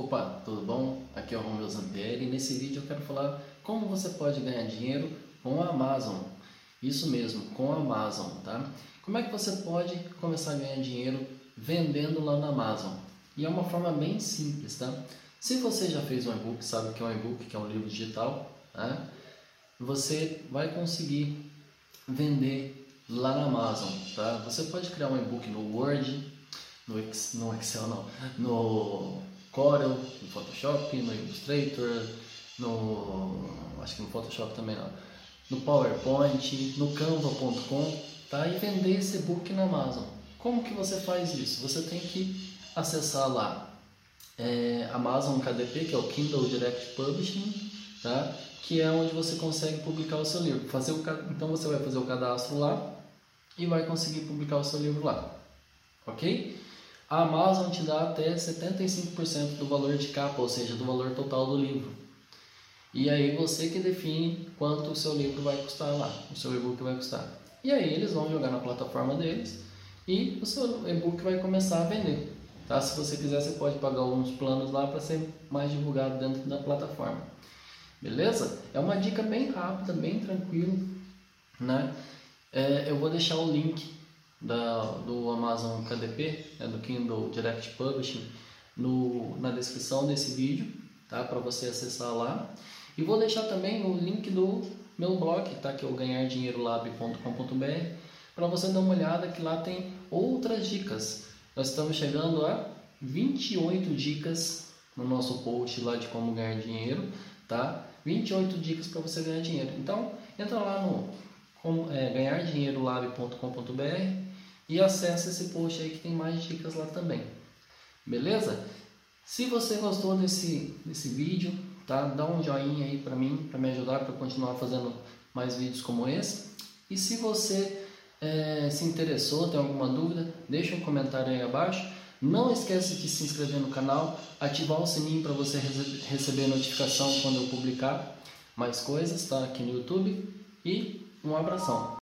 Opa, tudo bom? Aqui é o Romeu Zampieri e nesse vídeo eu quero falar como você pode ganhar dinheiro com a Amazon. Isso mesmo, com a Amazon, tá? Como é que você pode começar a ganhar dinheiro vendendo lá na Amazon? E é uma forma bem simples, tá? Se você já fez um e-book, sabe que é um e-book, que é um livro digital, tá? você vai conseguir vender lá na Amazon, tá? Você pode criar um e-book no Word, no, no Excel não, no Corel, no Photoshop, no Illustrator, no acho que no Photoshop também não, no PowerPoint, no Canva.com, tá? E vender esse e-book na Amazon. Como que você faz isso? Você tem que acessar lá é, Amazon KDP, que é o Kindle Direct Publishing, tá? Que é onde você consegue publicar o seu livro. Fazer o, então você vai fazer o cadastro lá e vai conseguir publicar o seu livro lá, ok? A Amazon te dá até 75% do valor de capa, ou seja, do valor total do livro. E aí você que define quanto o seu livro vai custar lá, o seu e-book vai custar. E aí eles vão jogar na plataforma deles e o seu e-book vai começar a vender. Tá? Se você quiser, você pode pagar alguns planos lá para ser mais divulgado dentro da plataforma. Beleza? É uma dica bem rápida, bem tranquila. Né? É, eu vou deixar o link da, do Amazon KDP, né, do Kindle Direct Publishing, no, na descrição desse vídeo, tá? Para você acessar lá. E vou deixar também o link do meu blog, tá? Que é o ganhardinheirolab.com.br, para você dar uma olhada que lá tem outras dicas. Nós estamos chegando a 28 dicas no nosso post lá de como ganhar dinheiro, tá? 28 dicas para você ganhar dinheiro. Então, entra lá no é, ganhardinheirolab.com.br e acesse esse post aí que tem mais dicas lá também. Beleza? Se você gostou desse, desse vídeo, tá? Dá um joinha aí para mim, para me ajudar para continuar fazendo mais vídeos como esse. E se você é, se interessou, tem alguma dúvida, deixa um comentário aí abaixo. Não esqueça de se inscrever no canal, ativar o sininho para você receber notificação quando eu publicar mais coisas, tá? Aqui no YouTube. E um abração.